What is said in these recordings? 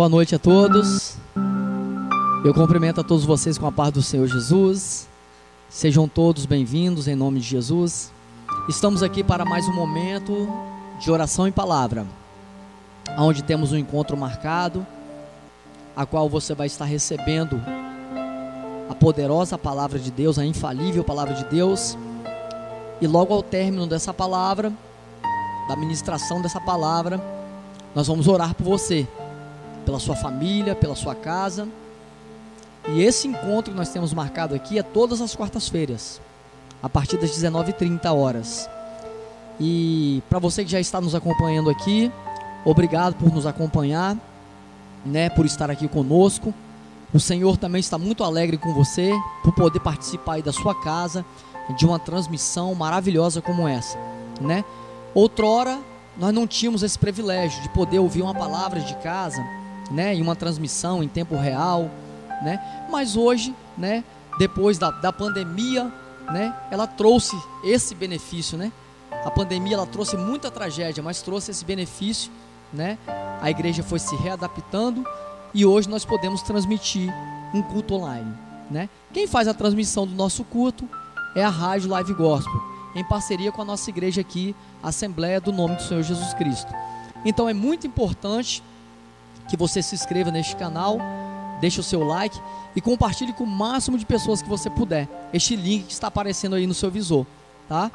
Boa noite a todos. Eu cumprimento a todos vocês com a paz do Senhor Jesus. Sejam todos bem-vindos em nome de Jesus. Estamos aqui para mais um momento de oração e palavra, onde temos um encontro marcado, a qual você vai estar recebendo a poderosa palavra de Deus, a infalível palavra de Deus. E logo ao término dessa palavra, da ministração dessa palavra, nós vamos orar por você pela sua família, pela sua casa. E esse encontro que nós temos marcado aqui é todas as quartas-feiras, a partir das 19h30 horas. E para você que já está nos acompanhando aqui, obrigado por nos acompanhar, né, por estar aqui conosco. O Senhor também está muito alegre com você por poder participar aí da sua casa de uma transmissão maravilhosa como essa, né? Outrora nós não tínhamos esse privilégio de poder ouvir uma palavra de casa né, em uma transmissão em tempo real, né? Mas hoje, né, depois da, da pandemia, né, ela trouxe esse benefício, né? A pandemia ela trouxe muita tragédia, mas trouxe esse benefício, né? A igreja foi se readaptando e hoje nós podemos transmitir um culto online, né? Quem faz a transmissão do nosso culto é a Rádio Live Gospel, em parceria com a nossa igreja aqui, Assembleia do Nome do Senhor Jesus Cristo. Então é muito importante que você se inscreva neste canal, deixe o seu like e compartilhe com o máximo de pessoas que você puder. Este link que está aparecendo aí no seu visor, tá?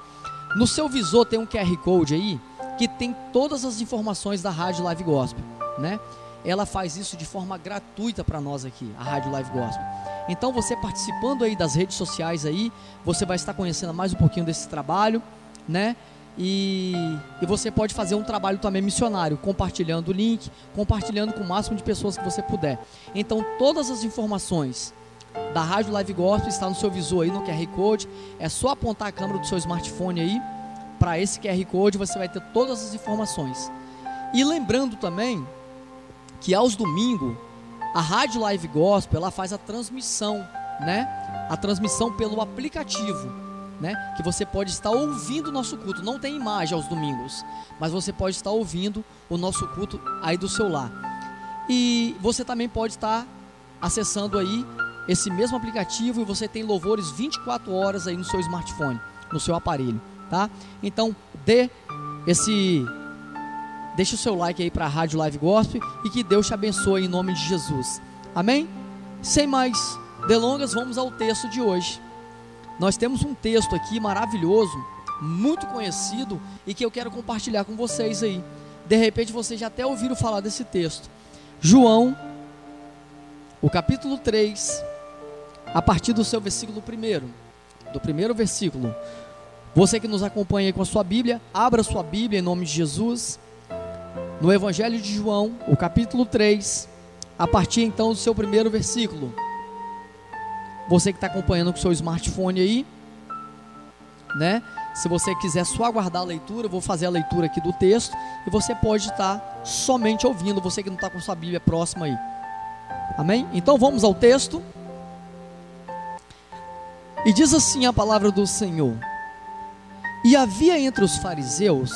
No seu visor tem um QR Code aí que tem todas as informações da Rádio Live Gospel, né? Ela faz isso de forma gratuita para nós aqui, a Rádio Live Gospel. Então você participando aí das redes sociais aí, você vai estar conhecendo mais um pouquinho desse trabalho, né? E, e, você pode fazer um trabalho também missionário, compartilhando o link, compartilhando com o máximo de pessoas que você puder. Então, todas as informações da Rádio Live Gospel está no seu visor aí no QR Code. É só apontar a câmera do seu smartphone aí para esse QR Code, você vai ter todas as informações. E lembrando também que aos domingos a Rádio Live Gospel ela faz a transmissão, né? A transmissão pelo aplicativo né? Que você pode estar ouvindo o nosso culto. Não tem imagem aos domingos, mas você pode estar ouvindo o nosso culto aí do seu lar. E você também pode estar acessando aí esse mesmo aplicativo e você tem louvores 24 horas aí no seu smartphone, no seu aparelho, tá? Então, dê esse deixa o seu like aí para a Rádio Live Gospel e que Deus te abençoe em nome de Jesus. Amém? Sem mais delongas, vamos ao texto de hoje. Nós temos um texto aqui maravilhoso, muito conhecido e que eu quero compartilhar com vocês aí. De repente vocês já até ouviram falar desse texto. João, o capítulo 3, a partir do seu versículo 1, do primeiro versículo. Você que nos acompanha com a sua Bíblia, abra sua Bíblia em nome de Jesus. No Evangelho de João, o capítulo 3, a partir então do seu primeiro versículo. Você que está acompanhando com o seu smartphone aí, né? Se você quiser só aguardar a leitura, eu vou fazer a leitura aqui do texto e você pode estar tá somente ouvindo, você que não está com sua Bíblia próxima aí. Amém? Então vamos ao texto. E diz assim a palavra do Senhor: E havia entre os fariseus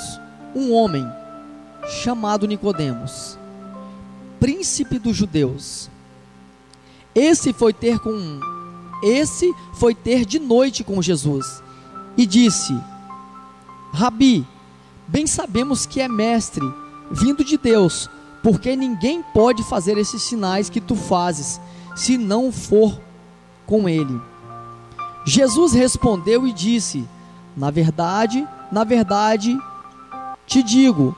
um homem chamado Nicodemos, príncipe dos judeus. Esse foi ter com esse foi ter de noite com Jesus e disse: Rabi, bem sabemos que é mestre, vindo de Deus, porque ninguém pode fazer esses sinais que tu fazes, se não for com ele. Jesus respondeu e disse: Na verdade, na verdade, te digo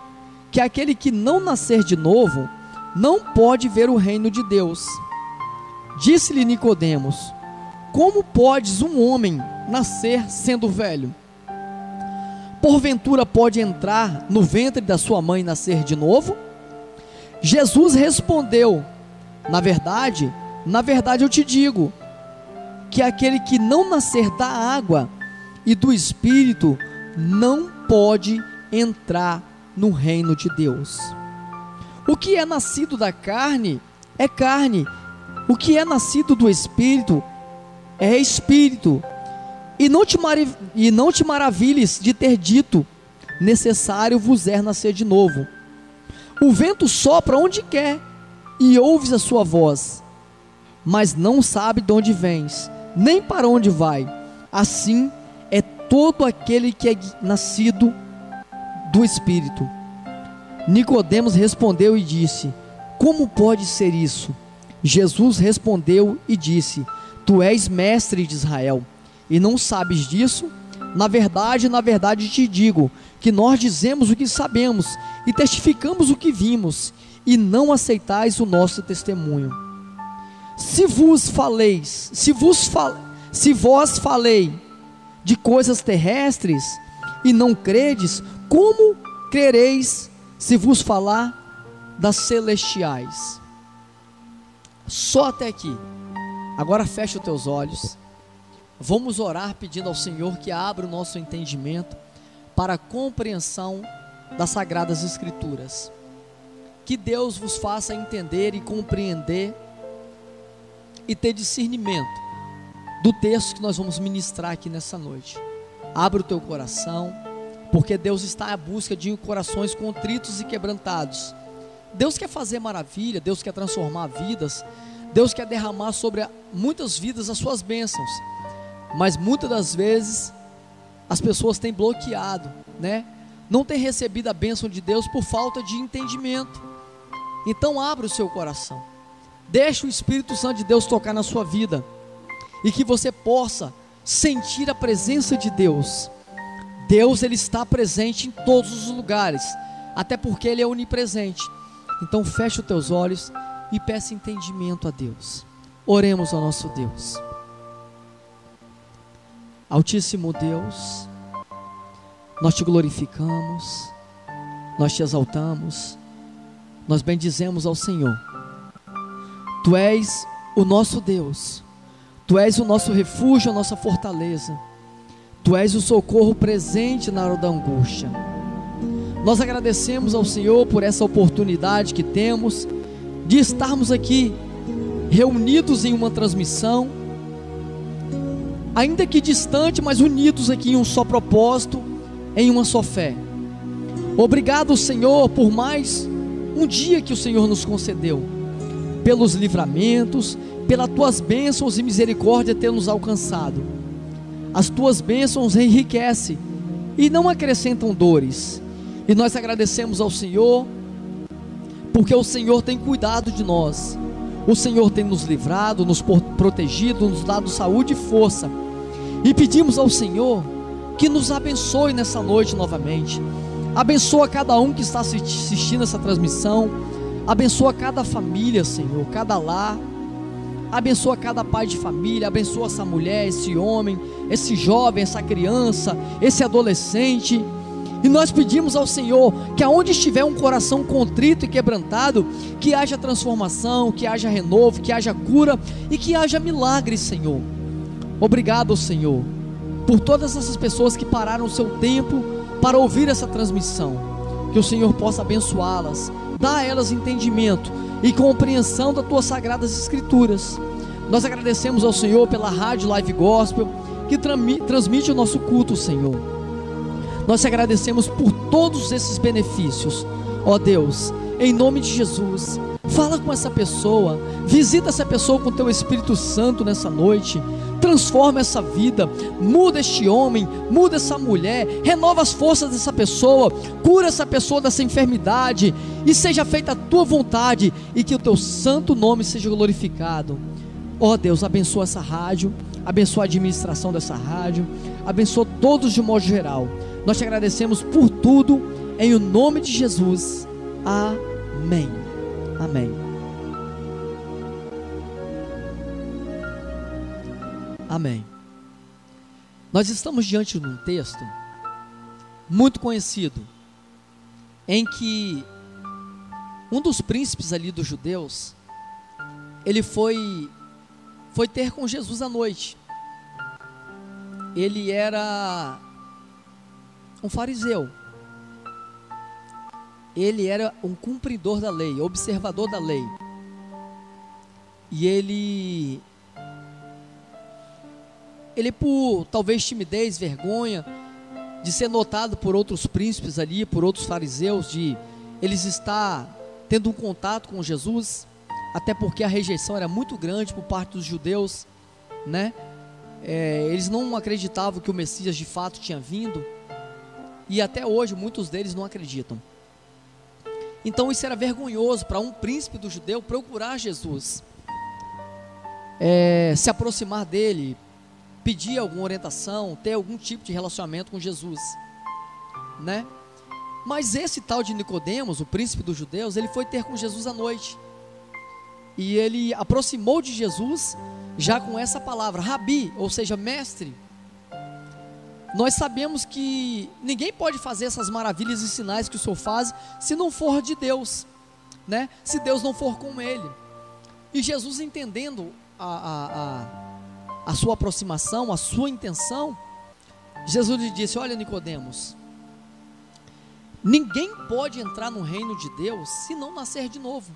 que aquele que não nascer de novo não pode ver o reino de Deus. Disse-lhe Nicodemos: como podes um homem nascer sendo velho? Porventura pode entrar no ventre da sua mãe e nascer de novo? Jesus respondeu: Na verdade, na verdade eu te digo, que aquele que não nascer da água e do espírito não pode entrar no reino de Deus. O que é nascido da carne é carne, o que é nascido do espírito é espírito. E não, te e não te maravilhes de ter dito: necessário vos é nascer de novo. O vento sopra onde quer, e ouves a sua voz, mas não sabe de onde vens, nem para onde vai. Assim é todo aquele que é nascido do Espírito. Nicodemos respondeu e disse: Como pode ser isso? Jesus respondeu e disse: Tu és mestre de Israel e não sabes disso? Na verdade, na verdade te digo que nós dizemos o que sabemos e testificamos o que vimos, e não aceitais o nosso testemunho. Se vos faleis, se vos fal, se vós falei de coisas terrestres e não credes, como crereis se vos falar das celestiais? Só até aqui. Agora fecha os teus olhos. Vamos orar pedindo ao Senhor que abra o nosso entendimento para a compreensão das sagradas escrituras. Que Deus vos faça entender e compreender e ter discernimento do texto que nós vamos ministrar aqui nessa noite. Abra o teu coração, porque Deus está à busca de corações contritos e quebrantados. Deus quer fazer maravilha, Deus quer transformar vidas, Deus quer derramar sobre muitas vidas as suas bênçãos mas muitas das vezes as pessoas têm bloqueado, né? Não têm recebido a bênção de Deus por falta de entendimento. Então abra o seu coração. Deixe o Espírito Santo de Deus tocar na sua vida e que você possa sentir a presença de Deus. Deus ele está presente em todos os lugares, até porque ele é onipresente. Então feche os teus olhos e peça entendimento a Deus. Oremos ao nosso Deus. Altíssimo Deus, nós te glorificamos, nós te exaltamos, nós bendizemos ao Senhor. Tu és o nosso Deus, Tu és o nosso refúgio, a nossa fortaleza, Tu és o socorro presente na hora da angústia. Nós agradecemos ao Senhor por essa oportunidade que temos de estarmos aqui reunidos em uma transmissão ainda que distante, mas unidos aqui em um só propósito, em uma só fé. Obrigado, Senhor, por mais um dia que o Senhor nos concedeu, pelos livramentos, pelas tuas bênçãos e misericórdia ter nos alcançado. As tuas bênçãos enriquecem e não acrescentam dores. E nós agradecemos ao Senhor, porque o Senhor tem cuidado de nós. O Senhor tem nos livrado, nos protegido, nos dado saúde e força. E pedimos ao Senhor que nos abençoe nessa noite novamente. Abençoa cada um que está assistindo essa transmissão. Abençoa cada família, Senhor, cada lar. Abençoa cada pai de família, abençoa essa mulher, esse homem, esse jovem, essa criança, esse adolescente. E nós pedimos ao Senhor que aonde estiver um coração contrito e quebrantado, que haja transformação, que haja renovo, que haja cura e que haja milagre, Senhor. Obrigado, Senhor, por todas essas pessoas que pararam o seu tempo para ouvir essa transmissão. Que o Senhor possa abençoá-las, dar a elas entendimento e compreensão das tuas sagradas escrituras. Nós agradecemos ao Senhor pela rádio Live Gospel que transmite o nosso culto, Senhor. Nós te agradecemos por todos esses benefícios. Ó Deus, em nome de Jesus, fala com essa pessoa, visita essa pessoa com teu Espírito Santo nessa noite. Transforma essa vida, muda este homem, muda essa mulher, renova as forças dessa pessoa, cura essa pessoa dessa enfermidade e seja feita a tua vontade e que o teu santo nome seja glorificado. Ó Deus, abençoa essa rádio, abençoa a administração dessa rádio, abençoa todos de modo geral. Nós te agradecemos por tudo, em o nome de Jesus. Amém. Amém. Amém. Nós estamos diante de um texto muito conhecido, em que um dos príncipes ali dos judeus, ele foi foi ter com Jesus à noite. Ele era um fariseu. Ele era um cumpridor da lei, observador da lei. E ele ele por talvez timidez, vergonha de ser notado por outros príncipes ali, por outros fariseus, de eles estar tendo um contato com Jesus, até porque a rejeição era muito grande por parte dos judeus, né? É, eles não acreditavam que o Messias de fato tinha vindo, e até hoje muitos deles não acreditam. Então isso era vergonhoso para um príncipe do judeu procurar Jesus, é, se aproximar dele, pedir alguma orientação, ter algum tipo de relacionamento com Jesus, né? Mas esse tal de Nicodemos, o príncipe dos judeus, ele foi ter com Jesus à noite. E ele aproximou de Jesus já com essa palavra, rabi, ou seja, mestre. Nós sabemos que ninguém pode fazer essas maravilhas e sinais que o Senhor faz se não for de Deus, né? Se Deus não for com ele. E Jesus entendendo a, a, a, a sua aproximação, a sua intenção, Jesus lhe disse: Olha, Nicodemos, ninguém pode entrar no reino de Deus se não nascer de novo.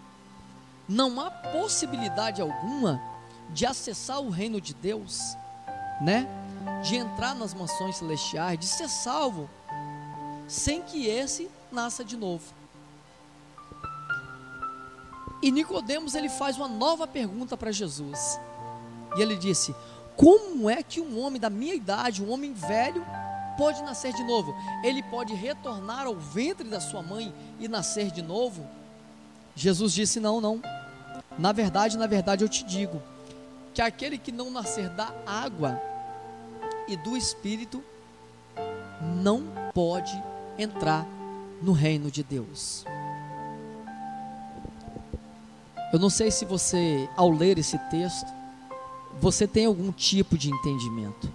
Não há possibilidade alguma de acessar o reino de Deus, né? De entrar nas mansões celestiais, de ser salvo, sem que esse nasça de novo. E Nicodemos ele faz uma nova pergunta para Jesus. E ele disse: Como é que um homem da minha idade, um homem velho, pode nascer de novo? Ele pode retornar ao ventre da sua mãe e nascer de novo? Jesus disse: Não, não. Na verdade, na verdade eu te digo que aquele que não nascer da água e do espírito não pode entrar no reino de Deus. Eu não sei se você, ao ler esse texto, você tem algum tipo de entendimento.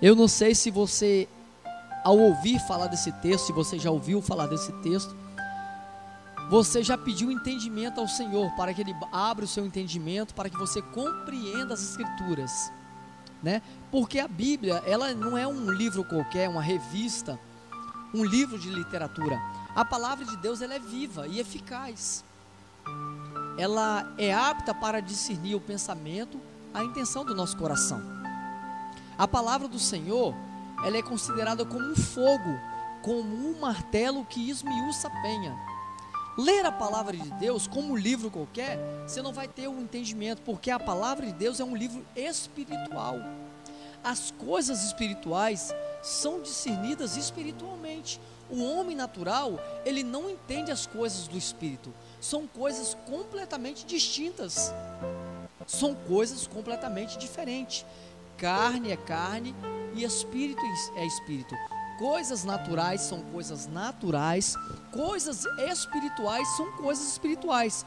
Eu não sei se você, ao ouvir falar desse texto, se você já ouviu falar desse texto, você já pediu entendimento ao Senhor para que Ele abra o seu entendimento, para que você compreenda as Escrituras, né? Porque a Bíblia, ela não é um livro qualquer, uma revista, um livro de literatura. A palavra de Deus ela é viva e eficaz. Ela é apta para discernir o pensamento, a intenção do nosso coração. A palavra do Senhor, ela é considerada como um fogo, como um martelo que esmiuça a penha ler a palavra de Deus como um livro qualquer, você não vai ter o um entendimento, porque a palavra de Deus é um livro espiritual. As coisas espirituais são discernidas espiritualmente. O homem natural, ele não entende as coisas do espírito. São coisas completamente distintas. São coisas completamente diferentes. Carne é carne e espírito é espírito. Coisas naturais são coisas naturais, coisas espirituais são coisas espirituais.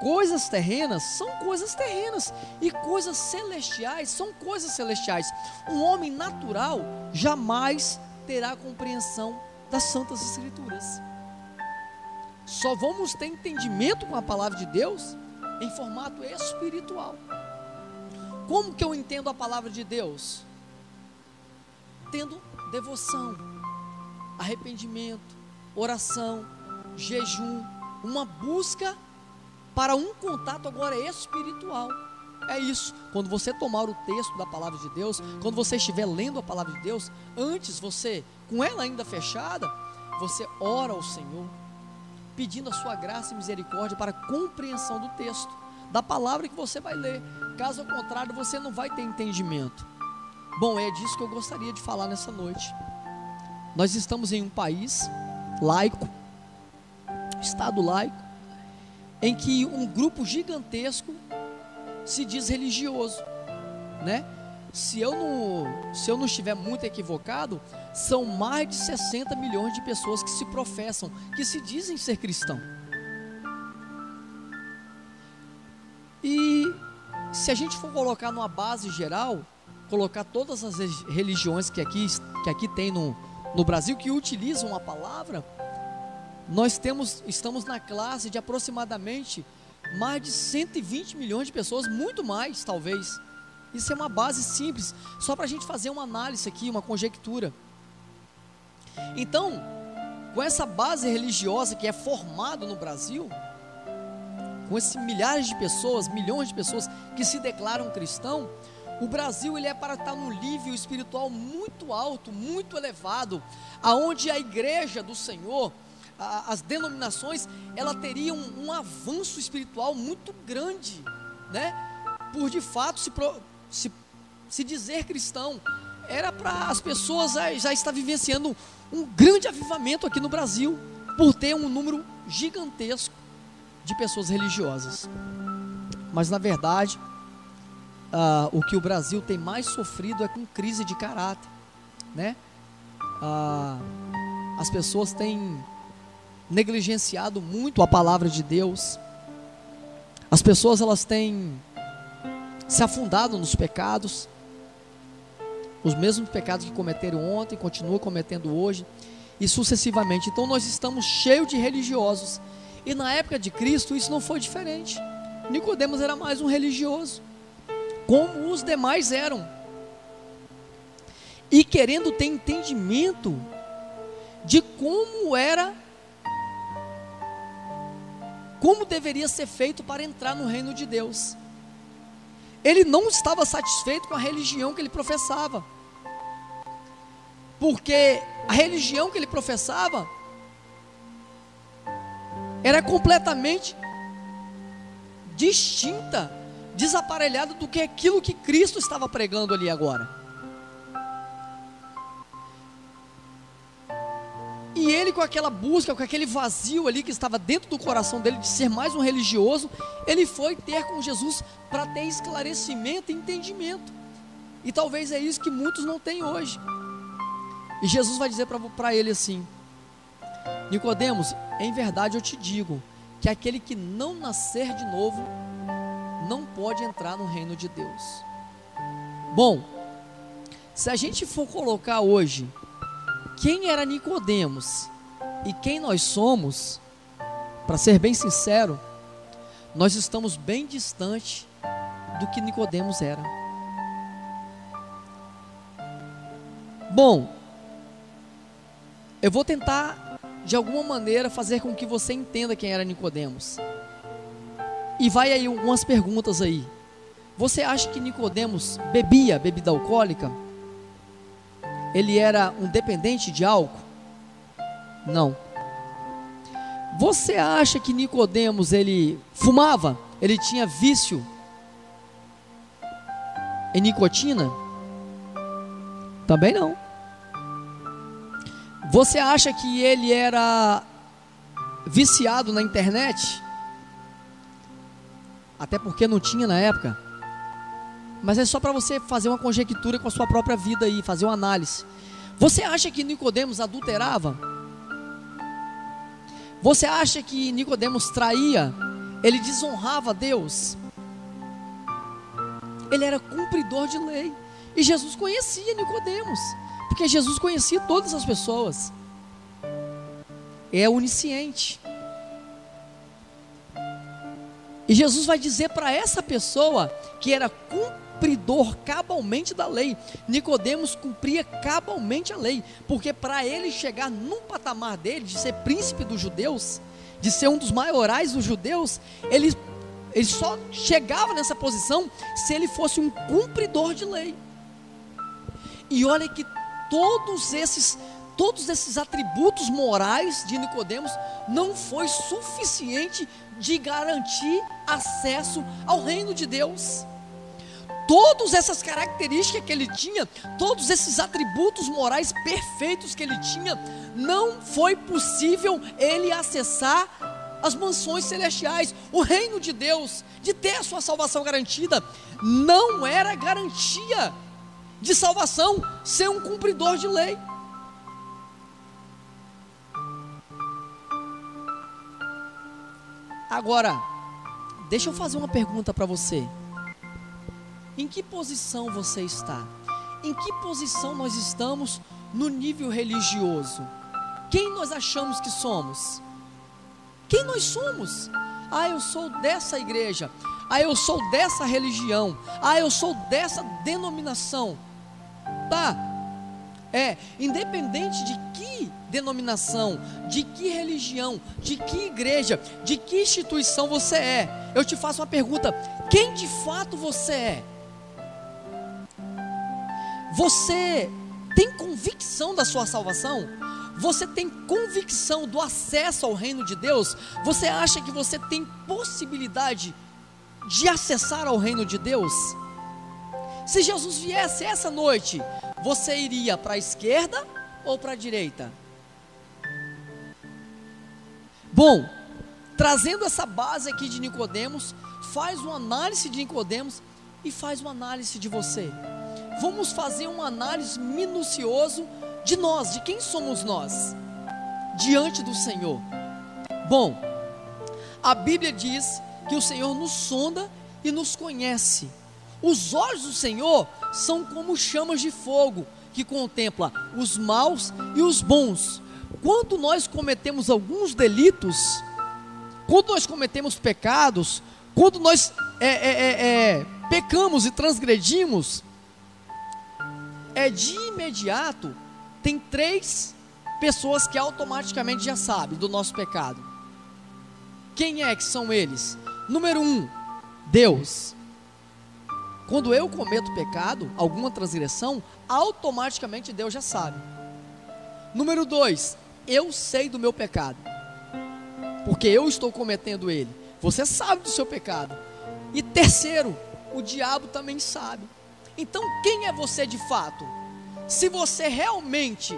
Coisas terrenas são coisas terrenas e coisas celestiais são coisas celestiais. Um homem natural jamais terá compreensão das santas escrituras. Só vamos ter entendimento com a palavra de Deus em formato espiritual. Como que eu entendo a palavra de Deus? Tendo devoção, arrependimento, oração, jejum, uma busca para um contato agora espiritual. É isso. Quando você tomar o texto da palavra de Deus, quando você estiver lendo a palavra de Deus, antes você, com ela ainda fechada, você ora ao Senhor, pedindo a sua graça e misericórdia para compreensão do texto, da palavra que você vai ler. Caso contrário, você não vai ter entendimento. Bom, é disso que eu gostaria de falar nessa noite. Nós estamos em um país laico, Estado laico, em que um grupo gigantesco se diz religioso, né? Se eu não, se eu não estiver muito equivocado, são mais de 60 milhões de pessoas que se professam, que se dizem ser cristão. E se a gente for colocar numa base geral, colocar todas as religiões que aqui, que aqui tem no, no Brasil que utilizam a palavra, nós temos, estamos na classe de aproximadamente mais de 120 milhões de pessoas, muito mais talvez. Isso é uma base simples, só para a gente fazer uma análise aqui, uma conjectura. Então, com essa base religiosa que é formada no Brasil, com esses milhares de pessoas, milhões de pessoas que se declaram cristão, o Brasil ele é para estar num nível espiritual muito alto, muito elevado, aonde a igreja do Senhor, a, as denominações, ela teria um, um, avanço espiritual muito grande, né? Por de fato se, se, se dizer cristão, era para as pessoas já, já estar vivenciando um grande avivamento aqui no Brasil, por ter um número gigantesco de pessoas religiosas. Mas na verdade, uh, o que o Brasil tem mais sofrido é com crise de caráter, né? Uh, as pessoas têm negligenciado muito a palavra de Deus. As pessoas elas têm se afundado nos pecados, os mesmos pecados que cometeram ontem, continuam cometendo hoje e sucessivamente. Então nós estamos cheios de religiosos. E na época de Cristo isso não foi diferente. Nicodemos era mais um religioso, como os demais eram. E querendo ter entendimento de como era como deveria ser feito para entrar no reino de Deus. Ele não estava satisfeito com a religião que ele professava. Porque a religião que ele professava era completamente distinta, desaparelhada do que aquilo que Cristo estava pregando ali agora. E ele, com aquela busca, com aquele vazio ali que estava dentro do coração dele de ser mais um religioso, ele foi ter com Jesus para ter esclarecimento e entendimento. E talvez é isso que muitos não têm hoje. E Jesus vai dizer para ele assim: Nicodemos, em verdade eu te digo que aquele que não nascer de novo não pode entrar no reino de Deus. Bom, se a gente for colocar hoje quem era Nicodemos e quem nós somos, para ser bem sincero, nós estamos bem distante do que Nicodemos era. Bom, eu vou tentar de alguma maneira fazer com que você entenda quem era Nicodemos. E vai aí algumas perguntas aí. Você acha que Nicodemos bebia bebida alcoólica? ele era um dependente de álcool? Não. Você acha que Nicodemos ele fumava? Ele tinha vício em nicotina? Também não. Você acha que ele era viciado na internet? Até porque não tinha na época. Mas é só para você fazer uma conjectura com a sua própria vida aí, fazer uma análise. Você acha que Nicodemos adulterava? Você acha que Nicodemos traía? Ele desonrava Deus? Ele era cumpridor de lei. E Jesus conhecia Nicodemos, porque Jesus conhecia todas as pessoas. É onisciente. E Jesus vai dizer para essa pessoa que era cumpridor cabalmente da lei. Nicodemos cumpria cabalmente a lei, porque para ele chegar num patamar dele de ser príncipe dos judeus, de ser um dos maiorais dos judeus, ele, ele só chegava nessa posição se ele fosse um cumpridor de lei. E olha que todos esses todos esses atributos morais de Nicodemos não foi suficiente de garantir acesso ao reino de Deus todas essas características que ele tinha, todos esses atributos morais perfeitos que ele tinha, não foi possível ele acessar as mansões celestiais, o reino de Deus, de ter a sua salvação garantida, não era garantia de salvação ser um cumpridor de lei. Agora, deixa eu fazer uma pergunta para você. Em que posição você está? Em que posição nós estamos no nível religioso? Quem nós achamos que somos? Quem nós somos? Ah, eu sou dessa igreja. Ah, eu sou dessa religião. Ah, eu sou dessa denominação. Tá. É, independente de que denominação, de que religião, de que igreja, de que instituição você é, eu te faço uma pergunta: quem de fato você é? Você tem convicção da sua salvação? Você tem convicção do acesso ao reino de Deus? Você acha que você tem possibilidade de acessar ao reino de Deus? Se Jesus viesse essa noite, você iria para a esquerda ou para a direita? Bom, trazendo essa base aqui de Nicodemos, faz uma análise de Nicodemos e faz uma análise de você. Vamos fazer uma análise minucioso de nós, de quem somos nós diante do Senhor. Bom, a Bíblia diz que o Senhor nos sonda e nos conhece. Os olhos do Senhor são como chamas de fogo que contempla os maus e os bons. Quando nós cometemos alguns delitos, quando nós cometemos pecados, quando nós é, é, é, é pecamos e transgredimos, é de imediato tem três pessoas que automaticamente já sabem do nosso pecado. Quem é que são eles? Número um, Deus. Quando eu cometo pecado, alguma transgressão, automaticamente Deus já sabe. Número dois, eu sei do meu pecado, porque eu estou cometendo ele. Você sabe do seu pecado. E terceiro, o diabo também sabe. Então, quem é você de fato? Se você realmente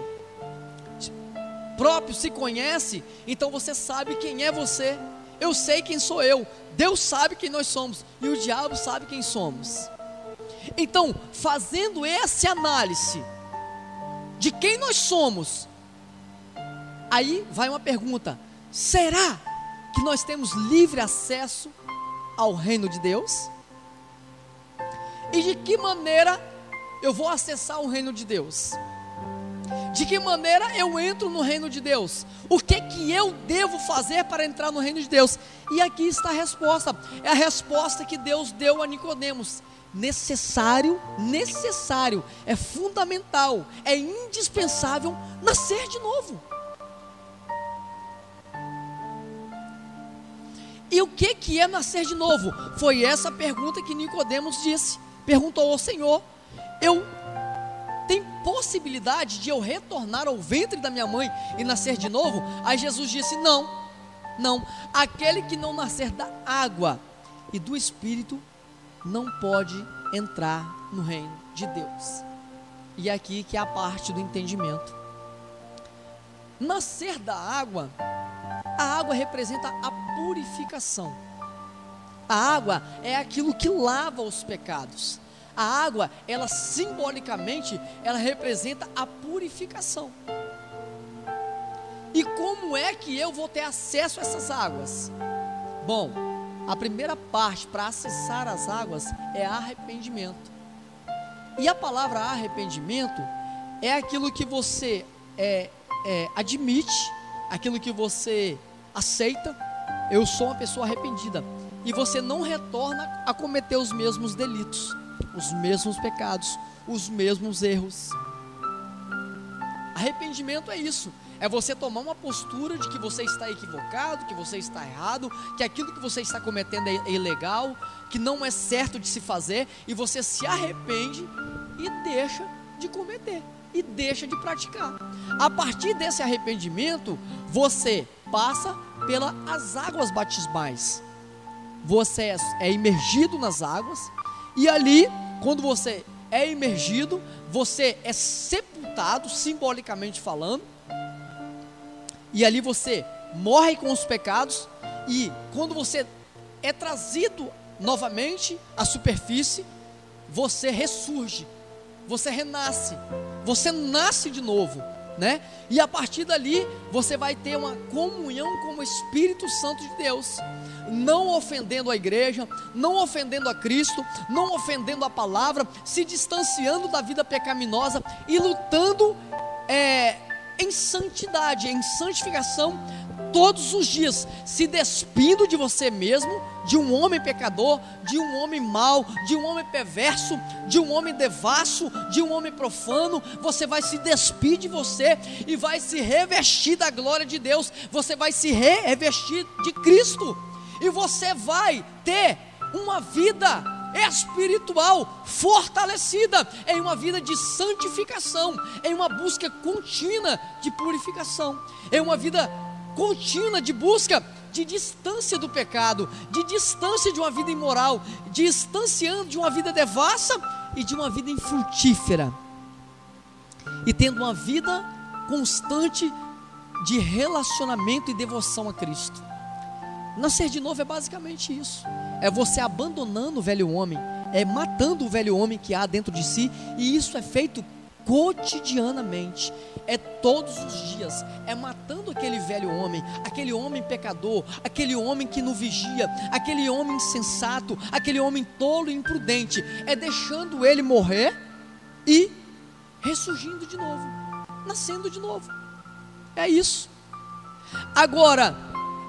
próprio se conhece, então você sabe quem é você. Eu sei quem sou eu. Deus sabe quem nós somos e o diabo sabe quem somos. Então, fazendo essa análise de quem nós somos, aí vai uma pergunta: será que nós temos livre acesso ao reino de Deus? E de que maneira eu vou acessar o reino de Deus? De que maneira eu entro no reino de Deus? O que que eu devo fazer para entrar no reino de Deus? E aqui está a resposta. É a resposta que Deus deu a Nicodemos. Necessário, necessário, é fundamental, é indispensável nascer de novo. E o que que é nascer de novo? Foi essa pergunta que Nicodemos disse. Perguntou ao Senhor: Eu tem possibilidade de eu retornar ao ventre da minha mãe e nascer de novo? Aí Jesus disse: Não, não. Aquele que não nascer da água e do espírito não pode entrar no reino de Deus. E é aqui que é a parte do entendimento. Nascer da água, a água representa a purificação. A água é aquilo que lava os pecados. A água, ela simbolicamente, ela representa a purificação. E como é que eu vou ter acesso a essas águas? Bom, a primeira parte para acessar as águas é arrependimento. E a palavra arrependimento é aquilo que você é, é, admite, aquilo que você aceita. Eu sou uma pessoa arrependida. E você não retorna a cometer os mesmos delitos os mesmos pecados, os mesmos erros. Arrependimento é isso. É você tomar uma postura de que você está equivocado, que você está errado, que aquilo que você está cometendo é ilegal, que não é certo de se fazer, e você se arrepende e deixa de cometer, e deixa de praticar. A partir desse arrependimento, você passa pelas águas batismais. Você é, é imergido nas águas, e ali quando você é imergido, você é sepultado, simbolicamente falando, e ali você morre com os pecados, e quando você é trazido novamente à superfície, você ressurge, você renasce, você nasce de novo né? E a partir dali você vai ter uma comunhão com o Espírito Santo de Deus, não ofendendo a igreja, não ofendendo a Cristo, não ofendendo a palavra, se distanciando da vida pecaminosa e lutando é, em santidade, em santificação todos os dias, se despindo de você mesmo, de um homem pecador, de um homem mau, de um homem perverso, de um homem devasso, de um homem profano, você vai se despir de você e vai se revestir da glória de Deus, você vai se revestir de Cristo, e você vai ter uma vida espiritual fortalecida, em uma vida de santificação, em uma busca contínua de purificação, em uma vida contínua de busca de distância do pecado, de distância de uma vida imoral, distanciando de uma vida devassa e de uma vida infrutífera, e tendo uma vida constante de relacionamento e devoção a Cristo. Nascer de novo é basicamente isso. É você abandonando o velho homem, é matando o velho homem que há dentro de si, e isso é feito cotidianamente, é todos os dias, é matando aquele velho homem, aquele homem pecador, aquele homem que não vigia, aquele homem insensato, aquele homem tolo e imprudente, é deixando ele morrer e ressurgindo de novo, nascendo de novo. É isso. Agora,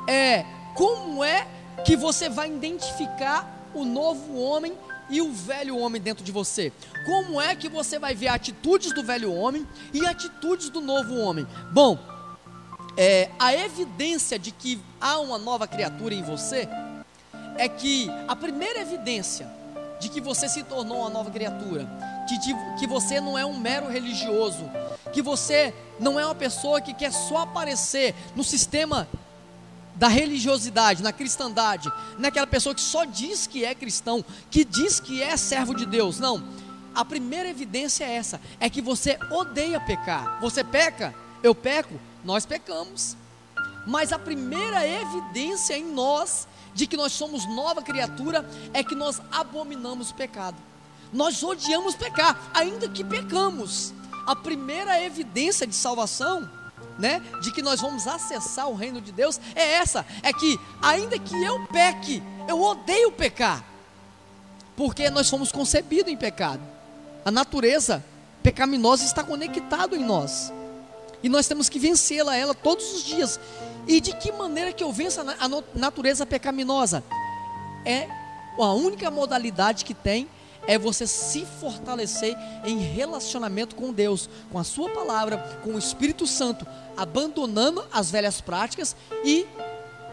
é como é que você vai identificar o novo homem e o velho homem dentro de você? Como é que você vai ver atitudes do velho homem e atitudes do novo homem? Bom, é, a evidência de que há uma nova criatura em você é que a primeira evidência de que você se tornou uma nova criatura, que, de, que você não é um mero religioso, que você não é uma pessoa que quer só aparecer no sistema da religiosidade, na cristandade, naquela pessoa que só diz que é cristão, que diz que é servo de Deus. Não. A primeira evidência é essa: é que você odeia pecar. Você peca, eu peco, nós pecamos. Mas a primeira evidência em nós de que nós somos nova criatura é que nós abominamos o pecado. Nós odiamos pecar, ainda que pecamos. A primeira evidência de salvação né, de que nós vamos acessar o reino de Deus é essa: é que, ainda que eu peque, eu odeio pecar, porque nós fomos concebidos em pecado, a natureza pecaminosa está conectada em nós, e nós temos que vencê-la, ela todos os dias. E de que maneira que eu venço a natureza pecaminosa? É a única modalidade que tem é você se fortalecer em relacionamento com Deus, com a Sua palavra, com o Espírito Santo, abandonando as velhas práticas e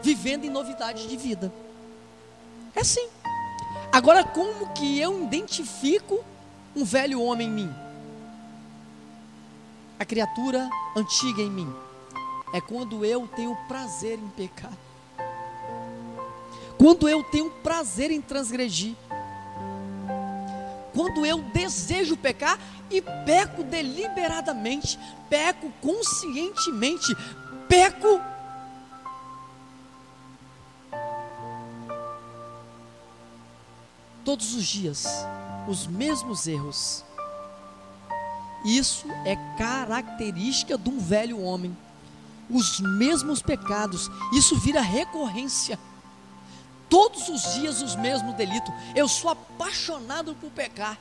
vivendo em novidade de vida. É assim. Agora, como que eu identifico um velho homem em mim? A criatura antiga em mim. É quando eu tenho prazer em pecar. Quando eu tenho prazer em transgredir quando eu desejo pecar e peco deliberadamente, peco conscientemente, peco todos os dias os mesmos erros. Isso é característica de um velho homem. Os mesmos pecados, isso vira recorrência todos os dias os mesmos delitos. Eu sou apaixonado por pecar.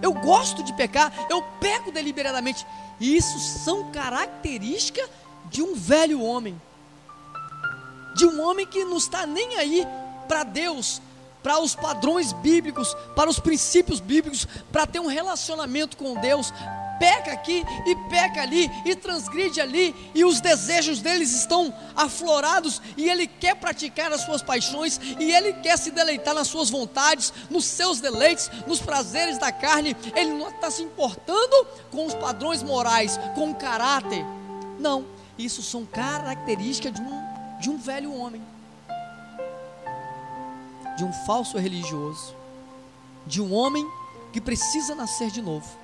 Eu gosto de pecar, eu peco deliberadamente. E isso são características de um velho homem. De um homem que não está nem aí para Deus, para os padrões bíblicos, para os princípios bíblicos, para ter um relacionamento com Deus, peca aqui e peca ali e transgride ali e os desejos deles estão aflorados e ele quer praticar as suas paixões e ele quer se deleitar nas suas vontades, nos seus deleites, nos prazeres da carne. Ele não está se importando com os padrões morais, com o caráter. Não, isso são características de um, de um velho homem, de um falso religioso, de um homem que precisa nascer de novo.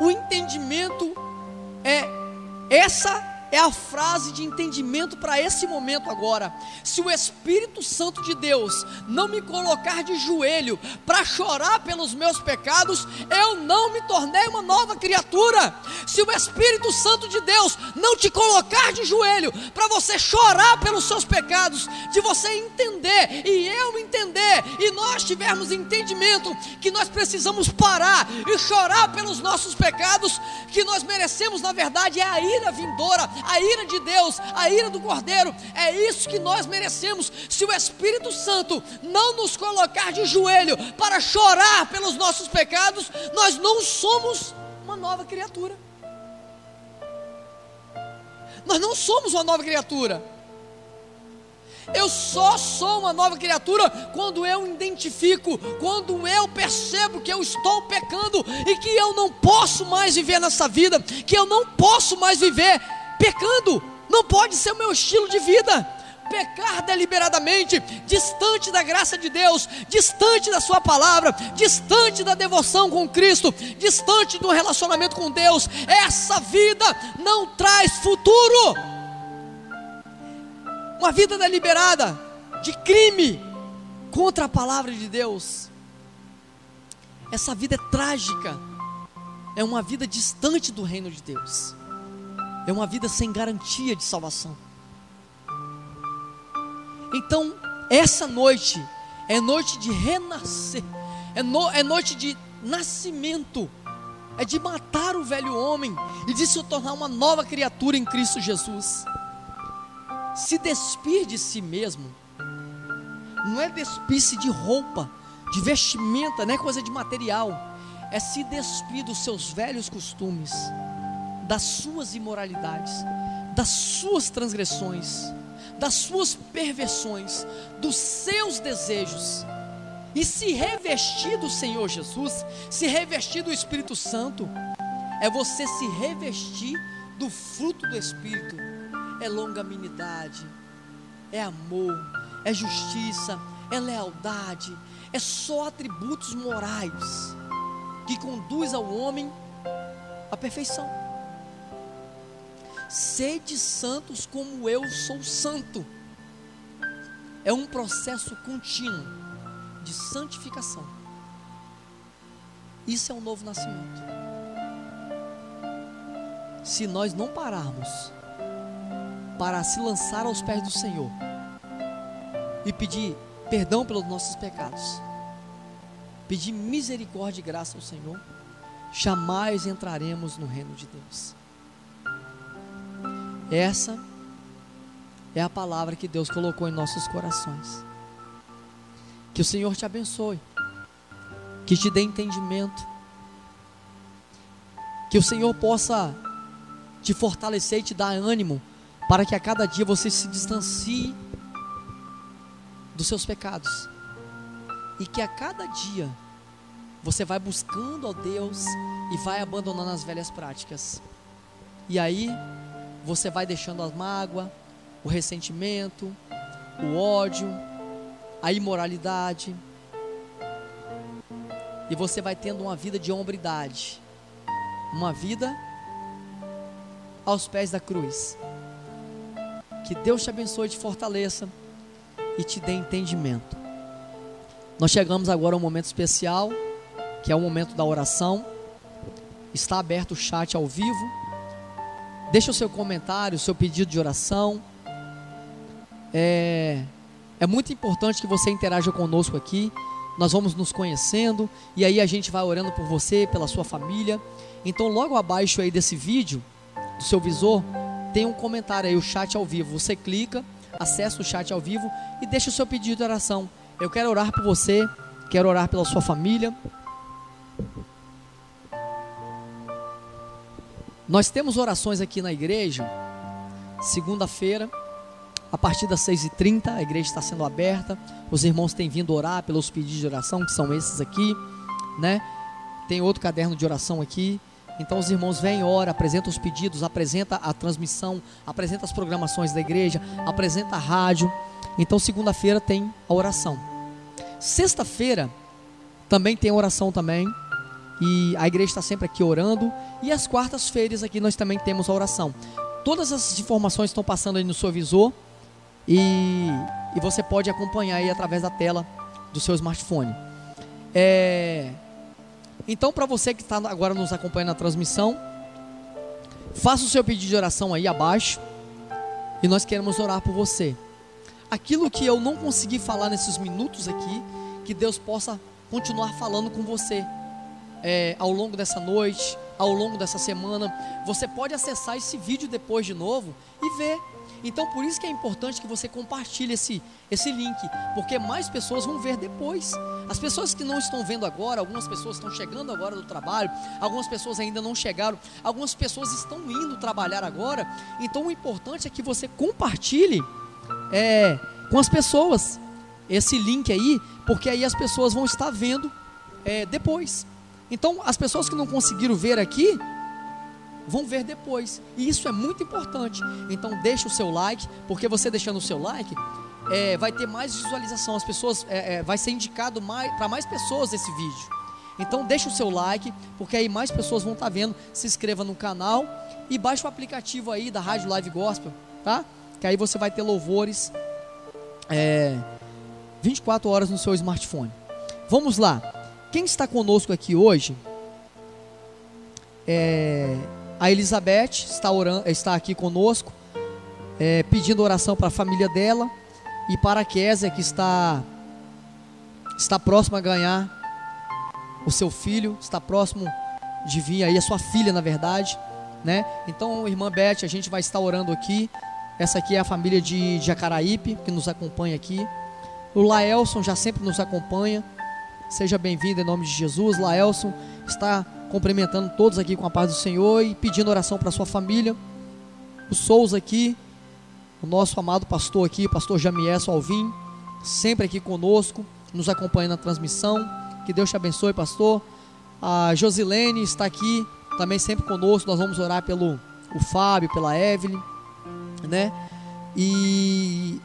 O entendimento é essa é a frase de entendimento para esse momento agora. Se o Espírito Santo de Deus não me colocar de joelho para chorar pelos meus pecados, eu não me tornei uma nova criatura. Se o Espírito Santo de Deus não te colocar de joelho para você chorar pelos seus pecados, de você entender e eu entender e nós tivermos entendimento que nós precisamos parar e chorar pelos nossos pecados, que nós merecemos na verdade é a ira vindoura a ira de Deus, a ira do Cordeiro, é isso que nós merecemos. Se o Espírito Santo não nos colocar de joelho para chorar pelos nossos pecados, nós não somos uma nova criatura. Nós não somos uma nova criatura. Eu só sou uma nova criatura quando eu identifico, quando eu percebo que eu estou pecando e que eu não posso mais viver nessa vida, que eu não posso mais viver pecando. Não pode ser o meu estilo de vida pecar deliberadamente, distante da graça de Deus, distante da Sua palavra, distante da devoção com Cristo, distante do relacionamento com Deus, essa vida não traz futuro. Uma vida deliberada de crime contra a palavra de Deus. Essa vida é trágica. É uma vida distante do reino de Deus. É uma vida sem garantia de salvação. Então, essa noite é noite de renascer, é, no, é noite de nascimento, é de matar o velho homem e de se tornar uma nova criatura em Cristo Jesus. Se despir de si mesmo, não é despir-se de roupa, de vestimenta, não é coisa de material, é se despir dos seus velhos costumes, das suas imoralidades, das suas transgressões das suas perversões, dos seus desejos, e se revestir do Senhor Jesus, se revestir do Espírito Santo, é você se revestir do fruto do Espírito, é longanimidade, é amor, é justiça, é lealdade, é só atributos morais que conduz ao homem à perfeição. Sede santos como eu sou santo. É um processo contínuo de santificação. Isso é um novo nascimento. Se nós não pararmos para se lançar aos pés do Senhor e pedir perdão pelos nossos pecados, pedir misericórdia e graça ao Senhor, jamais entraremos no reino de Deus. Essa é a palavra que Deus colocou em nossos corações. Que o Senhor te abençoe, que te dê entendimento, que o Senhor possa te fortalecer e te dar ânimo, para que a cada dia você se distancie dos seus pecados, e que a cada dia você vai buscando a Deus e vai abandonando as velhas práticas. E aí você vai deixando a mágoa, o ressentimento, o ódio, a imoralidade. E você vai tendo uma vida de hombridade, uma vida aos pés da cruz. Que Deus te abençoe te fortaleça e te dê entendimento. Nós chegamos agora a um momento especial, que é o momento da oração. Está aberto o chat ao vivo. Deixa o seu comentário, o seu pedido de oração. É, é muito importante que você interaja conosco aqui. Nós vamos nos conhecendo e aí a gente vai orando por você, pela sua família. Então, logo abaixo aí desse vídeo, do seu visor, tem um comentário aí, o chat ao vivo. Você clica, acessa o chat ao vivo e deixa o seu pedido de oração. Eu quero orar por você, quero orar pela sua família. Nós temos orações aqui na igreja, segunda-feira, a partir das 6h30, a igreja está sendo aberta. Os irmãos têm vindo orar pelos pedidos de oração, que são esses aqui, né? Tem outro caderno de oração aqui. Então os irmãos vêm, ora, apresentam os pedidos, apresenta a transmissão, apresenta as programações da igreja, apresenta a rádio. Então segunda-feira tem a oração. Sexta-feira também tem oração também. E a igreja está sempre aqui orando. E às quartas-feiras aqui nós também temos a oração. Todas essas informações estão passando aí no seu visor. E, e você pode acompanhar aí através da tela do seu smartphone. É, então, para você que está agora nos acompanhando na transmissão, faça o seu pedido de oração aí abaixo. E nós queremos orar por você. Aquilo que eu não consegui falar nesses minutos aqui, que Deus possa continuar falando com você é, ao longo dessa noite, ao longo dessa semana. Você pode acessar esse vídeo depois de novo e ver. Então, por isso que é importante que você compartilhe esse, esse link, porque mais pessoas vão ver depois. As pessoas que não estão vendo agora, algumas pessoas estão chegando agora do trabalho, algumas pessoas ainda não chegaram, algumas pessoas estão indo trabalhar agora. Então, o importante é que você compartilhe é, com as pessoas esse link aí, porque aí as pessoas vão estar vendo é, depois. Então, as pessoas que não conseguiram ver aqui, vão ver depois. E isso é muito importante. Então, deixa o seu like, porque você deixando o seu like, é, vai ter mais visualização. As pessoas, é, é vai ser indicado mais, para mais pessoas esse vídeo. Então, deixa o seu like, porque aí mais pessoas vão estar vendo. Se inscreva no canal e baixe o aplicativo aí da Rádio Live Gospel, tá? Que aí você vai ter louvores. É, 24 horas no seu smartphone. Vamos lá. Quem está conosco aqui hoje é a Elizabeth, está, orando, está aqui conosco, é, pedindo oração para a família dela e para a Késia, que está, está próxima a ganhar o seu filho, está próximo de vir aí, a sua filha, na verdade, né? Então, irmã Beth, a gente vai estar orando aqui. Essa aqui é a família de Jacaraípe, que nos acompanha aqui. O Laelson já sempre nos acompanha. Seja bem-vindo em nome de Jesus. Laelson está cumprimentando todos aqui com a paz do Senhor e pedindo oração para sua família. O Souza aqui, o nosso amado pastor aqui, pastor Jamiel Alvim, sempre aqui conosco, nos acompanhando na transmissão. Que Deus te abençoe, pastor. A Josilene está aqui também sempre conosco. Nós vamos orar pelo o Fábio, pela Evelyn, né? E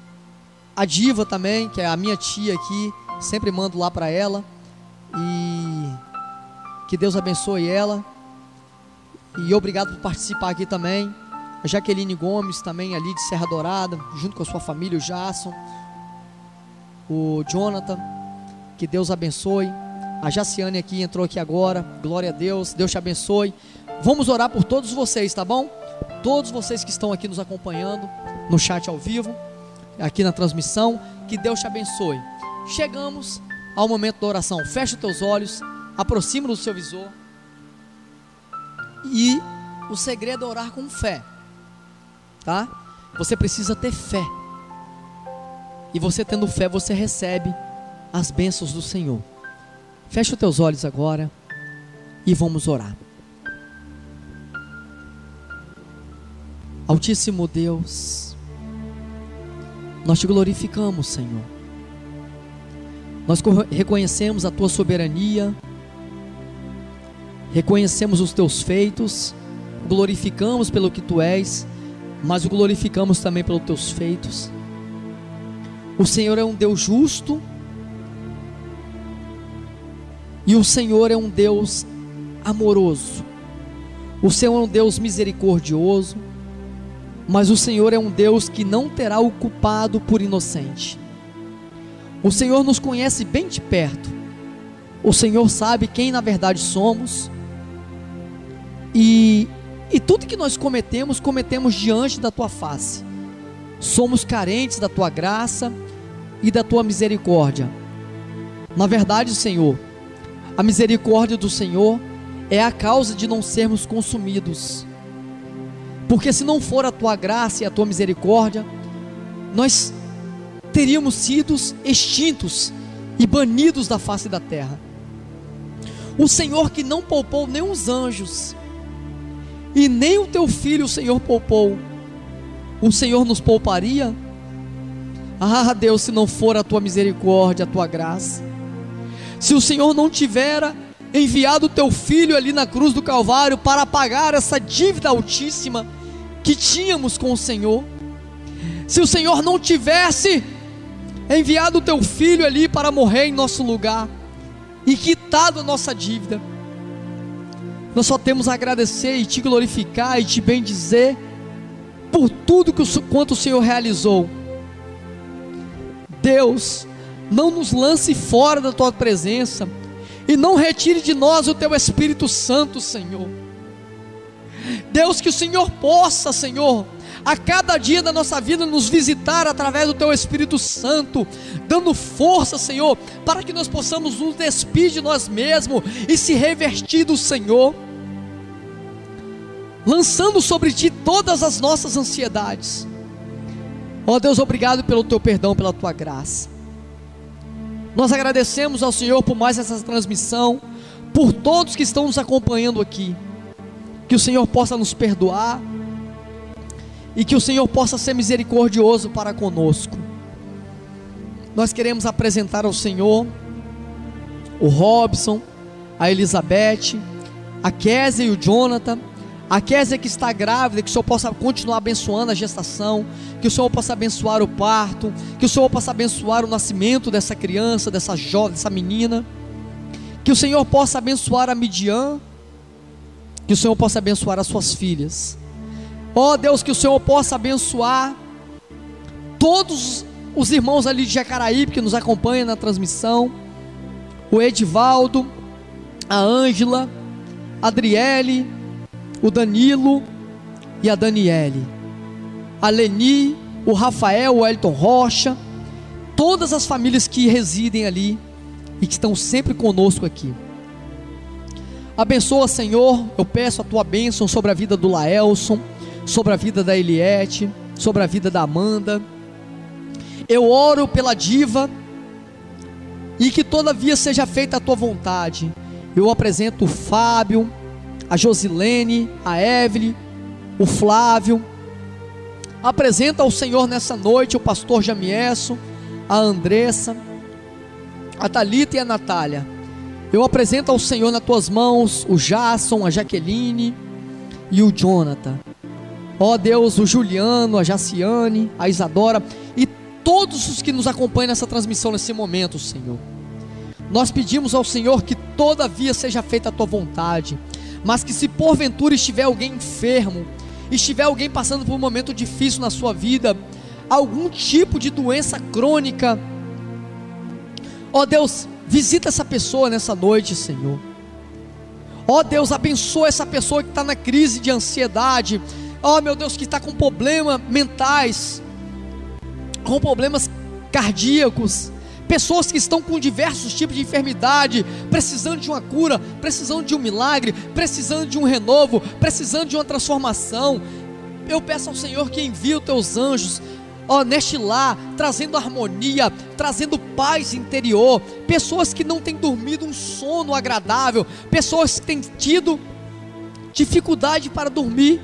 a Diva também, que é a minha tia aqui, sempre mando lá para ela. E que Deus abençoe ela. E obrigado por participar aqui também. A Jaqueline Gomes também ali de Serra Dourada, junto com a sua família, o Jason, o Jonathan. Que Deus abençoe. A Jaciane aqui entrou aqui agora. Glória a Deus. Deus te abençoe. Vamos orar por todos vocês, tá bom? Todos vocês que estão aqui nos acompanhando no chat ao vivo aqui na transmissão. Que Deus te abençoe. Chegamos ao momento da oração. Feche os teus olhos, aproxima do seu visor. E o segredo é orar com fé. Tá? Você precisa ter fé. E você tendo fé, você recebe as bênçãos do Senhor. Feche os teus olhos agora e vamos orar. Altíssimo Deus, nós te glorificamos, Senhor. Nós reconhecemos a tua soberania, reconhecemos os teus feitos, glorificamos pelo que tu és, mas o glorificamos também pelos teus feitos. O Senhor é um Deus justo, e o Senhor é um Deus amoroso. O Senhor é um Deus misericordioso mas o Senhor é um Deus que não terá o culpado por inocente. O Senhor nos conhece bem de perto. O Senhor sabe quem na verdade somos. E, e tudo que nós cometemos, cometemos diante da tua face. Somos carentes da tua graça e da tua misericórdia. Na verdade, Senhor, a misericórdia do Senhor é a causa de não sermos consumidos porque se não for a tua graça e a tua misericórdia, nós teríamos sido extintos e banidos da face da terra. O Senhor que não poupou nem os anjos, e nem o teu filho o Senhor poupou, o Senhor nos pouparia? Ah, Deus, se não for a tua misericórdia, a tua graça, se o Senhor não tivera enviado o teu filho ali na cruz do Calvário para pagar essa dívida altíssima que tínhamos com o Senhor. Se o Senhor não tivesse enviado o teu filho ali para morrer em nosso lugar e quitado a nossa dívida, nós só temos a agradecer e te glorificar e te bendizer por tudo que o, quanto o Senhor realizou. Deus, não nos lance fora da tua presença e não retire de nós o teu Espírito Santo, Senhor. Deus, que o Senhor possa, Senhor, a cada dia da nossa vida nos visitar através do Teu Espírito Santo, dando força, Senhor, para que nós possamos nos despir de nós mesmos e se revertir do Senhor, lançando sobre Ti todas as nossas ansiedades. Ó oh, Deus, obrigado pelo Teu perdão, pela Tua graça. Nós agradecemos ao Senhor por mais essa transmissão, por todos que estão nos acompanhando aqui. Que o Senhor possa nos perdoar e que o Senhor possa ser misericordioso para conosco. nós queremos apresentar ao Senhor o Robson, a Elizabeth, a Kézia e o Jonathan. A Kézia que está grávida, que o Senhor possa continuar abençoando a gestação, que o Senhor possa abençoar o parto, que o Senhor possa abençoar o nascimento dessa criança, dessa jovem, dessa menina, que o Senhor possa abençoar a Midian, que o Senhor possa abençoar as suas filhas. Ó oh, Deus, que o Senhor possa abençoar todos os irmãos ali de Jacaraípe que nos acompanham na transmissão, o Edivaldo, a Ângela, a Adriele, o Danilo e a Daniele, a Leni, o Rafael, o Elton Rocha, todas as famílias que residem ali e que estão sempre conosco aqui. Abençoa, Senhor, eu peço a tua bênção sobre a vida do Laelson, sobre a vida da Eliette, sobre a vida da Amanda. Eu oro pela diva e que todavia seja feita a tua vontade. Eu apresento o Fábio, a Josilene, a Evelyn, o Flávio. Apresenta ao Senhor nessa noite o pastor Jamiesso, a Andressa, a Talita e a Natália. Eu apresento ao Senhor nas tuas mãos o Jason, a Jaqueline e o Jonathan. Ó Deus, o Juliano, a Jaciane, a Isadora e todos os que nos acompanham nessa transmissão nesse momento, Senhor. Nós pedimos ao Senhor que todavia seja feita a tua vontade, mas que se porventura estiver alguém enfermo, estiver alguém passando por um momento difícil na sua vida, algum tipo de doença crônica, ó Deus, visita essa pessoa nessa noite, Senhor. Ó Deus, abençoa essa pessoa que está na crise de ansiedade, oh, meu Deus, que está com problemas mentais, com problemas cardíacos, pessoas que estão com diversos tipos de enfermidade, precisando de uma cura, precisando de um milagre, precisando de um renovo, precisando de uma transformação. Eu peço ao Senhor que envie os teus anjos, ó, neste lar, trazendo harmonia, trazendo paz interior, pessoas que não têm dormido um sono agradável, pessoas que têm tido dificuldade para dormir.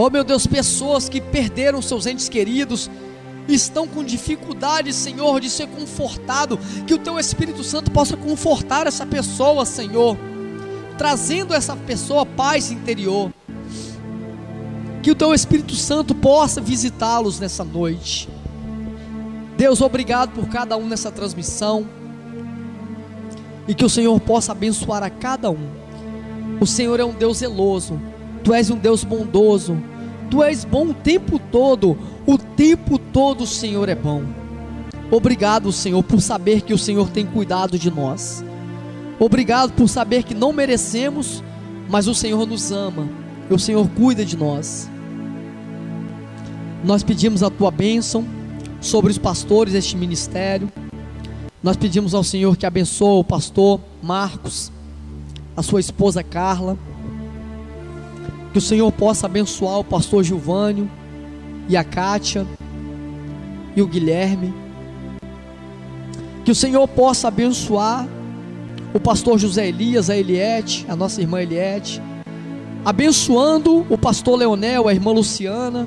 Oh meu Deus, pessoas que perderam seus entes queridos, estão com dificuldade, Senhor, de ser confortado, que o Teu Espírito Santo possa confortar essa pessoa, Senhor, trazendo essa pessoa paz interior. Que o Teu Espírito Santo possa visitá-los nessa noite. Deus, obrigado por cada um nessa transmissão. E que o Senhor possa abençoar a cada um. O Senhor é um Deus zeloso. Tu és um Deus bondoso. Tu és bom o tempo todo. O tempo todo o Senhor é bom. Obrigado, Senhor, por saber que o Senhor tem cuidado de nós. Obrigado por saber que não merecemos, mas o Senhor nos ama. E o Senhor cuida de nós. Nós pedimos a tua bênção sobre os pastores deste ministério. Nós pedimos ao Senhor que abençoe o pastor Marcos, a sua esposa Carla. Que o Senhor possa abençoar o pastor Gilvânio, e a Kátia e o Guilherme. Que o Senhor possa abençoar o pastor José Elias, a Eliette, a nossa irmã Eliette, abençoando o pastor Leonel, a irmã Luciana,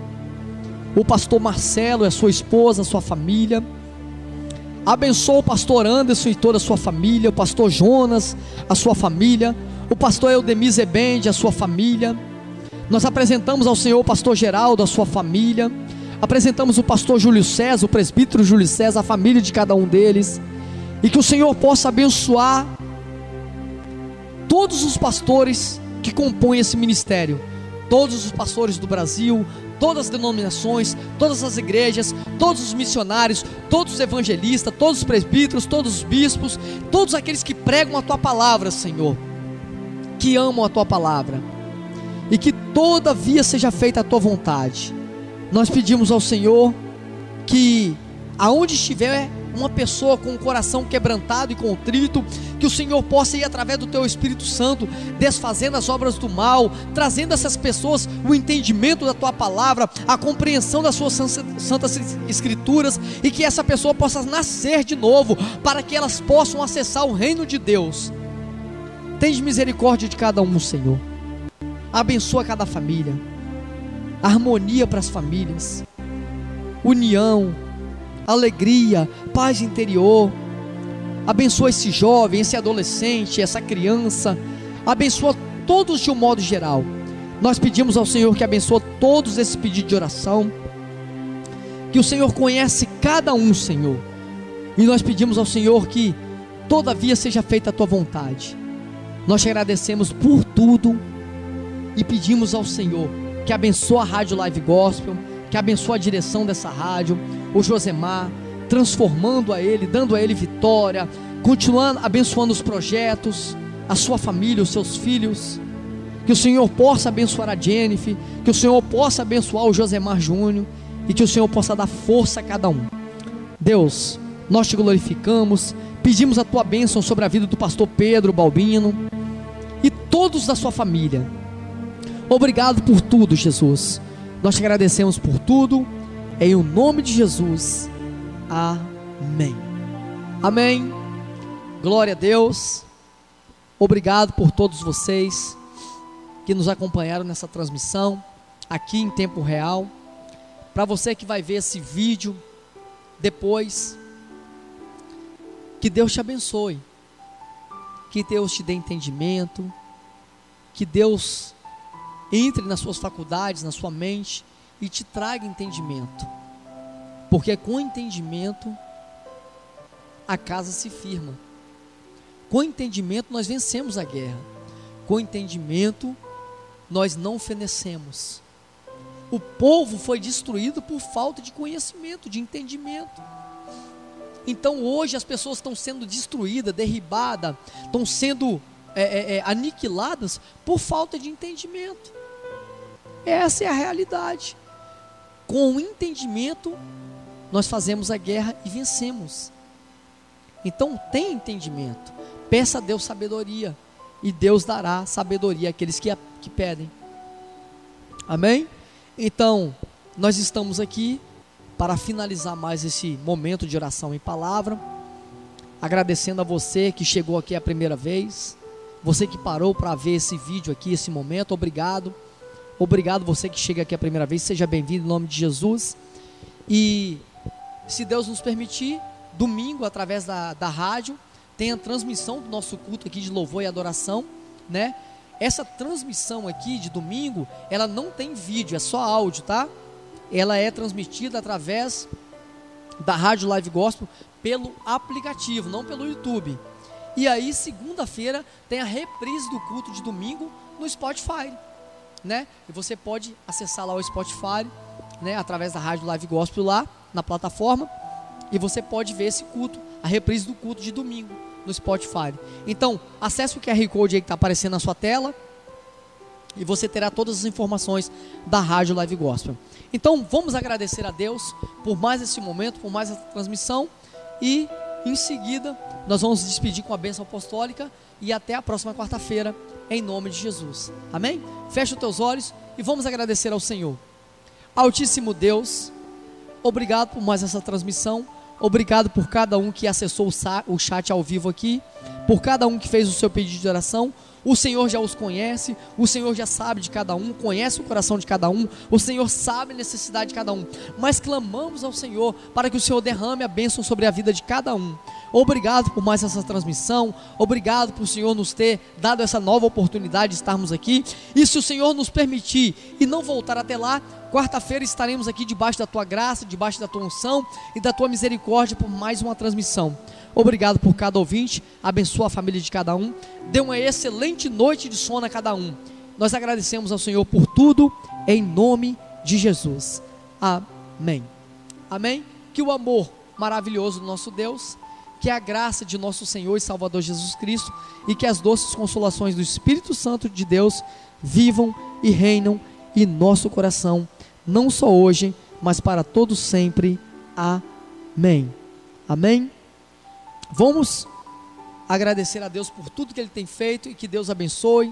o pastor Marcelo a sua esposa, a sua família. Abençoa o pastor Anderson e toda a sua família, o pastor Jonas, a sua família, o pastor Eudemir Zebende, a sua família nós apresentamos ao Senhor o pastor Geraldo, a sua família. Apresentamos o pastor Júlio César, o presbítero Júlio César, a família de cada um deles. E que o Senhor possa abençoar todos os pastores que compõem esse ministério. Todos os pastores do Brasil, todas as denominações, todas as igrejas, todos os missionários, todos os evangelistas, todos os presbíteros, todos os bispos, todos aqueles que pregam a tua palavra, Senhor, que amam a tua palavra e que todavia seja feita a tua vontade. Nós pedimos ao Senhor que aonde estiver uma pessoa com o coração quebrantado e contrito, que o Senhor possa ir através do teu Espírito Santo, desfazendo as obras do mal, trazendo essas pessoas o entendimento da tua palavra, a compreensão das suas santas escrituras e que essa pessoa possa nascer de novo, para que elas possam acessar o reino de Deus. Tens misericórdia de cada um, Senhor abençoa cada família, harmonia para as famílias, união, alegria, paz interior. Abençoa esse jovem, esse adolescente, essa criança. Abençoa todos de um modo geral. Nós pedimos ao Senhor que abençoe todos esses pedidos de oração. Que o Senhor conhece cada um, Senhor. E nós pedimos ao Senhor que todavia seja feita a tua vontade. Nós te agradecemos por tudo e pedimos ao Senhor que abençoe a Rádio Live Gospel, que abençoe a direção dessa rádio, o Josemar, transformando a ele, dando a ele vitória, continuando abençoando os projetos, a sua família, os seus filhos. Que o Senhor possa abençoar a Jennifer, que o Senhor possa abençoar o Josemar Júnior e que o Senhor possa dar força a cada um. Deus, nós te glorificamos, pedimos a tua bênção sobre a vida do pastor Pedro Balbino e todos da sua família. Obrigado por tudo, Jesus. Nós te agradecemos por tudo, em o nome de Jesus. Amém. Amém. Glória a Deus. Obrigado por todos vocês que nos acompanharam nessa transmissão aqui em tempo real. Para você que vai ver esse vídeo depois, que Deus te abençoe, que Deus te dê entendimento, que Deus entre nas suas faculdades, na sua mente e te traga entendimento. Porque com entendimento a casa se firma. Com entendimento nós vencemos a guerra. Com entendimento nós não fenecemos. O povo foi destruído por falta de conhecimento, de entendimento. Então hoje as pessoas estão sendo destruídas, derribadas, estão sendo é, é, é, aniquiladas por falta de entendimento. Essa é a realidade. Com o entendimento, nós fazemos a guerra e vencemos. Então, tenha entendimento. Peça a Deus sabedoria. E Deus dará sabedoria àqueles que, a, que pedem. Amém? Então, nós estamos aqui para finalizar mais esse momento de oração em palavra. Agradecendo a você que chegou aqui a primeira vez. Você que parou para ver esse vídeo aqui, esse momento, obrigado. Obrigado você que chega aqui a primeira vez, seja bem-vindo em nome de Jesus. E se Deus nos permitir, domingo, através da, da rádio, tem a transmissão do nosso culto aqui de louvor e adoração, né? Essa transmissão aqui de domingo, ela não tem vídeo, é só áudio, tá? Ela é transmitida através da Rádio Live Gospel pelo aplicativo, não pelo YouTube. E aí, segunda-feira, tem a reprise do culto de domingo no Spotify né? E você pode acessar lá o Spotify, né? Através da Rádio Live Gospel lá na plataforma. E você pode ver esse culto, a reprise do culto de domingo no Spotify. Então, acesse o QR Code aí que está aparecendo na sua tela. E você terá todas as informações da Rádio Live Gospel. Então, vamos agradecer a Deus por mais esse momento, por mais essa transmissão. E em seguida, nós vamos despedir com a bênção apostólica. E até a próxima quarta-feira em nome de Jesus. Amém? Fecha os teus olhos e vamos agradecer ao Senhor. Altíssimo Deus, obrigado por mais essa transmissão. Obrigado por cada um que acessou o chat ao vivo aqui, por cada um que fez o seu pedido de oração. O Senhor já os conhece, o Senhor já sabe de cada um, conhece o coração de cada um, o Senhor sabe a necessidade de cada um. Mas clamamos ao Senhor para que o Senhor derrame a bênção sobre a vida de cada um. Obrigado por mais essa transmissão, obrigado por o Senhor nos ter dado essa nova oportunidade de estarmos aqui. E se o Senhor nos permitir e não voltar até lá, quarta-feira estaremos aqui debaixo da tua graça, debaixo da tua unção e da tua misericórdia por mais uma transmissão. Obrigado por cada ouvinte, abençoa a família de cada um, dê uma excelente noite de sono a cada um. Nós agradecemos ao Senhor por tudo, em nome de Jesus. Amém. Amém. Que o amor maravilhoso do nosso Deus, que a graça de nosso Senhor e Salvador Jesus Cristo e que as doces consolações do Espírito Santo de Deus vivam e reinam em nosso coração, não só hoje, mas para todos sempre. Amém. Amém. Vamos agradecer a Deus por tudo que Ele tem feito e que Deus abençoe.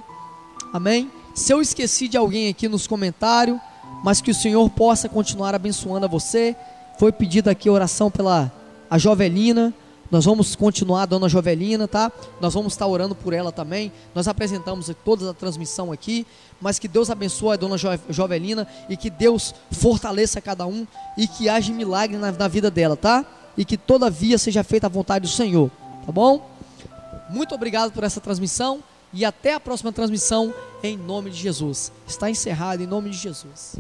Amém. Se eu esqueci de alguém aqui nos comentários, mas que o Senhor possa continuar abençoando a você. Foi pedida aqui oração pela a Jovelina, Nós vamos continuar a Dona Jovelina, tá? Nós vamos estar orando por ela também. Nós apresentamos toda a transmissão aqui, mas que Deus abençoe a Dona jo Jovelina e que Deus fortaleça cada um e que haja milagre na, na vida dela, tá? E que todavia seja feita a vontade do Senhor, tá bom? Muito obrigado por essa transmissão e até a próxima transmissão em nome de Jesus. Está encerrado em nome de Jesus.